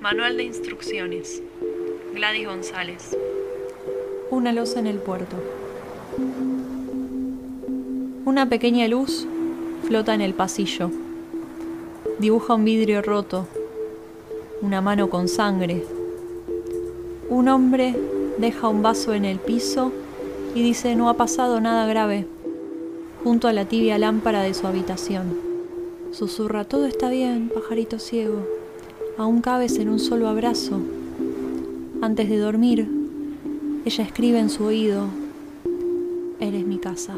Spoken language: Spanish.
Manual de instrucciones. Gladys González. Una losa en el puerto. Una pequeña luz flota en el pasillo. Dibuja un vidrio roto. Una mano con sangre. Un hombre deja un vaso en el piso y dice no ha pasado nada grave junto a la tibia lámpara de su habitación. Susurra, todo está bien, pajarito ciego. Aún cabes en un solo abrazo. Antes de dormir, ella escribe en su oído, eres mi casa.